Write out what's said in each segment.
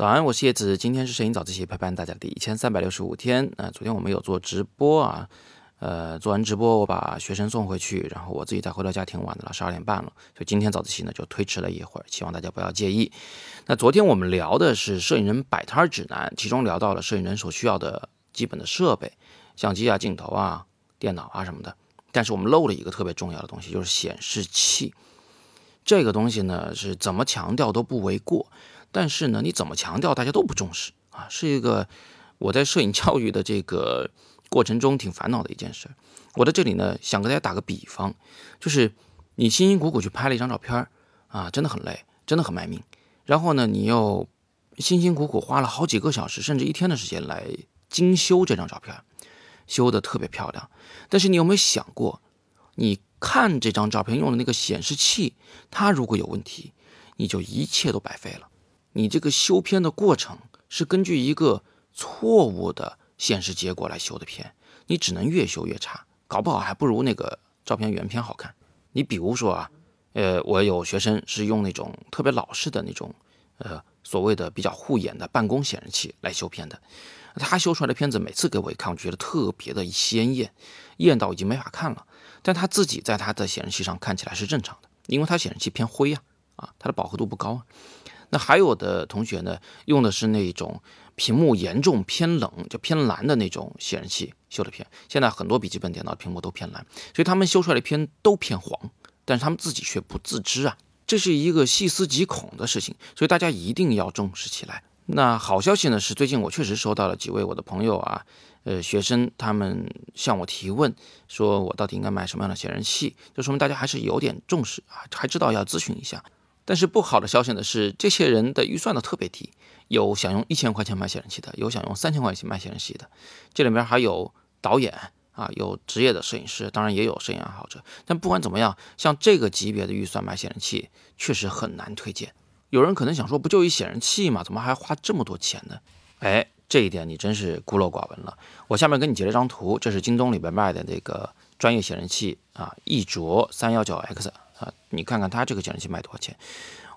早安，我是叶子，今天是摄影早自习陪伴大家的第一千三百六十五天。那昨天我们有做直播啊，呃，做完直播我把学生送回去，然后我自己再回到家挺晚的了，十二点半了，所以今天早自习呢就推迟了一会儿，希望大家不要介意。那昨天我们聊的是摄影人摆摊指南，其中聊到了摄影人所需要的基本的设备，相机啊、镜头啊、电脑啊什么的，但是我们漏了一个特别重要的东西，就是显示器。这个东西呢是怎么强调都不为过。但是呢，你怎么强调大家都不重视啊，是一个我在摄影教育的这个过程中挺烦恼的一件事。我在这里呢，想给大家打个比方，就是你辛辛苦苦去拍了一张照片啊，真的很累，真的很卖命。然后呢，你又辛辛苦苦花了好几个小时，甚至一天的时间来精修这张照片，修的特别漂亮。但是你有没有想过，你看这张照片用的那个显示器，它如果有问题，你就一切都白费了。你这个修片的过程是根据一个错误的显示结果来修的片，你只能越修越差，搞不好还不如那个照片原片好看。你比如说啊，呃，我有学生是用那种特别老式的那种，呃，所谓的比较护眼的办公显示器来修片的，他修出来的片子每次给我一看，我觉得特别的鲜艳，艳到已经没法看了。但他自己在他的显示器上看起来是正常的，因为他显示器偏灰呀，啊，它的饱和度不高啊。那还有的同学呢，用的是那种屏幕严重偏冷，就偏蓝的那种显示器修的片。现在很多笔记本电脑屏幕都偏蓝，所以他们修出来的片都偏黄，但是他们自己却不自知啊，这是一个细思极恐的事情，所以大家一定要重视起来。那好消息呢是，最近我确实收到了几位我的朋友啊，呃，学生他们向我提问，说我到底应该买什么样的显示器，就说明大家还是有点重视啊，还知道要咨询一下。但是不好的消息呢是，这些人的预算都特别低，有想用一千块钱买显示器的，有想用三千块钱买显示器的，这里面还有导演啊，有职业的摄影师，当然也有摄影爱好者。但不管怎么样，像这个级别的预算买显示器，确实很难推荐。有人可能想说，不就一显示器嘛，怎么还花这么多钱呢？哎，这一点你真是孤陋寡闻了。我下面给你截了张图，这是京东里边卖的那个专业显示器啊，一卓三幺九 X。啊，你看看它这个显示器卖多少钱？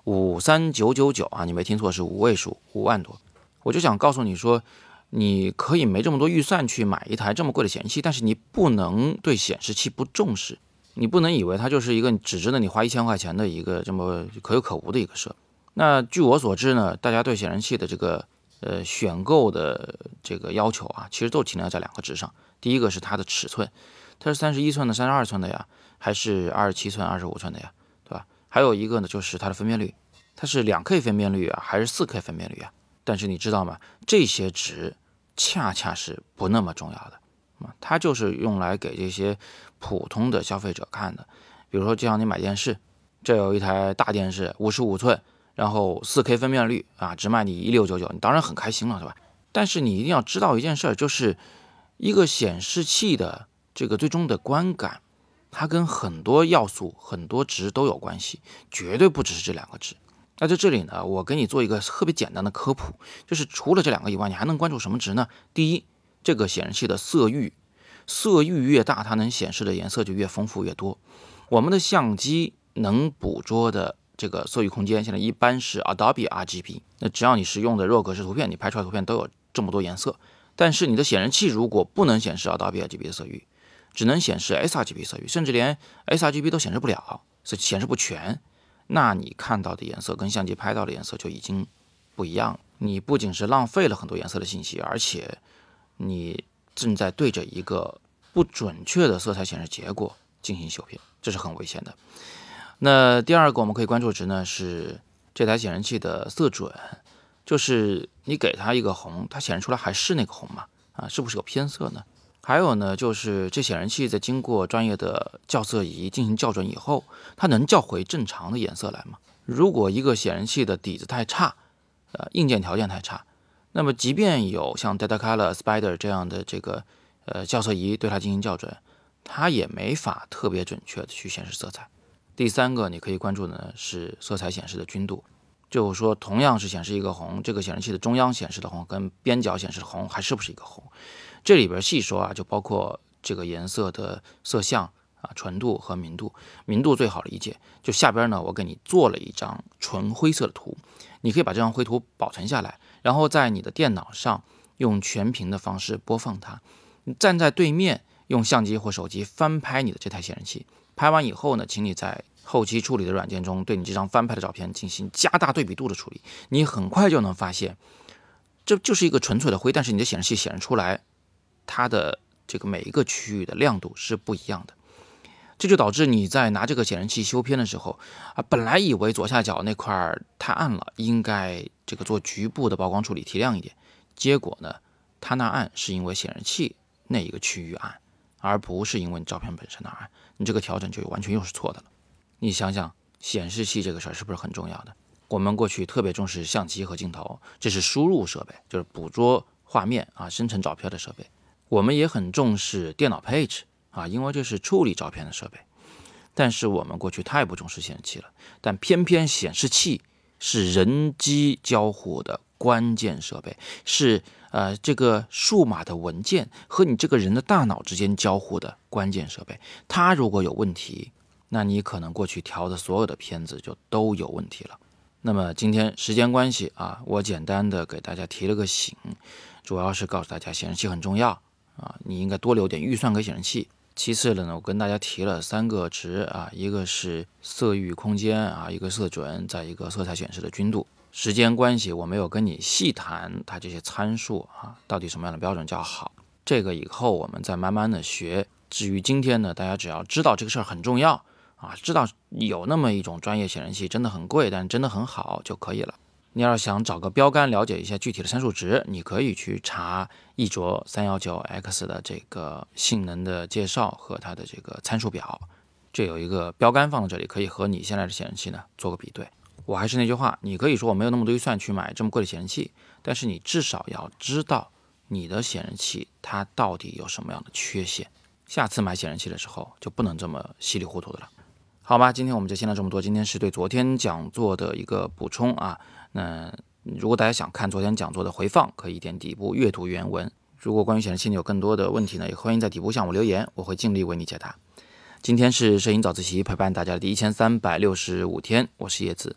五三九九九啊，你没听错，是五位数，五万多。我就想告诉你说，你可以没这么多预算去买一台这么贵的显示器，但是你不能对显示器不重视。你不能以为它就是一个只值得你花一千块钱的一个这么可有可无的一个设备。那据我所知呢，大家对显示器的这个呃选购的这个要求啊，其实都停留在两个值上。第一个是它的尺寸，它是三十一寸的、三十二寸的呀。还是二十七寸、二十五寸的呀，对吧？还有一个呢，就是它的分辨率，它是两 K 分辨率啊，还是四 K 分辨率啊？但是你知道吗？这些值恰恰是不那么重要的啊，它就是用来给这些普通的消费者看的。比如说，就像你买电视，这有一台大电视，五十五寸，然后四 K 分辨率啊，只卖你一六九九，你当然很开心了，对吧？但是你一定要知道一件事儿，就是一个显示器的这个最终的观感。它跟很多要素、很多值都有关系，绝对不只是这两个值。那在这里呢，我给你做一个特别简单的科普，就是除了这两个以外，你还能关注什么值呢？第一，这个显示器的色域，色域越大，它能显示的颜色就越丰富越多。我们的相机能捕捉的这个色域空间，现在一般是 Adobe RGB。那只要你是用的弱格式图片，你拍出来图片都有这么多颜色。但是你的显示器如果不能显示 Adobe RGB 的色域，只能显示 sRGB 色域，甚至连 sRGB 都显示不了，所以显示不全。那你看到的颜色跟相机拍到的颜色就已经不一样了。你不仅是浪费了很多颜色的信息，而且你正在对着一个不准确的色彩显示结果进行修片，这是很危险的。那第二个我们可以关注值呢是这台显示器的色准，就是你给它一个红，它显示出来还是那个红吗？啊，是不是有偏色呢？还有呢，就是这显示器在经过专业的校色仪进行校准以后，它能校回正常的颜色来吗？如果一个显示器的底子太差，呃，硬件条件太差，那么即便有像 Datacolor、Spider 这样的这个呃校色仪对它进行校准，它也没法特别准确的去显示色彩。第三个你可以关注的呢是色彩显示的均度，就是说同样是显示一个红，这个显示器的中央显示的红跟边角显示的红还是不是一个红？这里边细说啊，就包括这个颜色的色相啊，纯度和明度。明度最好理解，就下边呢，我给你做了一张纯灰色的图，你可以把这张灰图保存下来，然后在你的电脑上用全屏的方式播放它。你站在对面，用相机或手机翻拍你的这台显示器，拍完以后呢，请你在后期处理的软件中对你这张翻拍的照片进行加大对比度的处理，你很快就能发现。这就是一个纯粹的灰，但是你的显示器显示出来，它的这个每一个区域的亮度是不一样的，这就导致你在拿这个显示器修片的时候啊，本来以为左下角那块太暗了，应该这个做局部的曝光处理提亮一点，结果呢，它那暗是因为显示器那一个区域暗，而不是因为你照片本身的暗，你这个调整就完全又是错的了。你想想，显示器这个事儿是不是很重要的？我们过去特别重视相机和镜头，这是输入设备，就是捕捉画面啊、生成照片的设备。我们也很重视电脑配置啊，因为这是处理照片的设备。但是我们过去太不重视显示器了，但偏偏显示器是人机交互的关键设备，是呃这个数码的文件和你这个人的大脑之间交互的关键设备。它如果有问题，那你可能过去调的所有的片子就都有问题了。那么今天时间关系啊，我简单的给大家提了个醒，主要是告诉大家显示器很重要啊，你应该多留点预算给显示器。其次的呢，我跟大家提了三个值啊，一个是色域空间啊，一个色准，再一个色彩显示的均度。时间关系，我没有跟你细谈它这些参数啊，到底什么样的标准叫好。这个以后我们再慢慢的学。至于今天呢，大家只要知道这个事儿很重要。啊，知道有那么一种专业显示器真的很贵，但真的很好就可以了。你要是想找个标杆了解一下具体的参数值，你可以去查一卓三幺九 X 的这个性能的介绍和它的这个参数表，这有一个标杆放在这里，可以和你现在的显示器呢做个比对。我还是那句话，你可以说我没有那么多预算去买这么贵的显示器，但是你至少要知道你的显示器它到底有什么样的缺陷，下次买显示器的时候就不能这么稀里糊涂的了。好吧，今天我们就先聊这么多。今天是对昨天讲座的一个补充啊。那如果大家想看昨天讲座的回放，可以点底部阅读原文。如果关于显示器你有更多的问题呢，也欢迎在底部向我留言，我会尽力为你解答。今天是摄影早自习陪伴大家的第一千三百六十五天，我是叶子，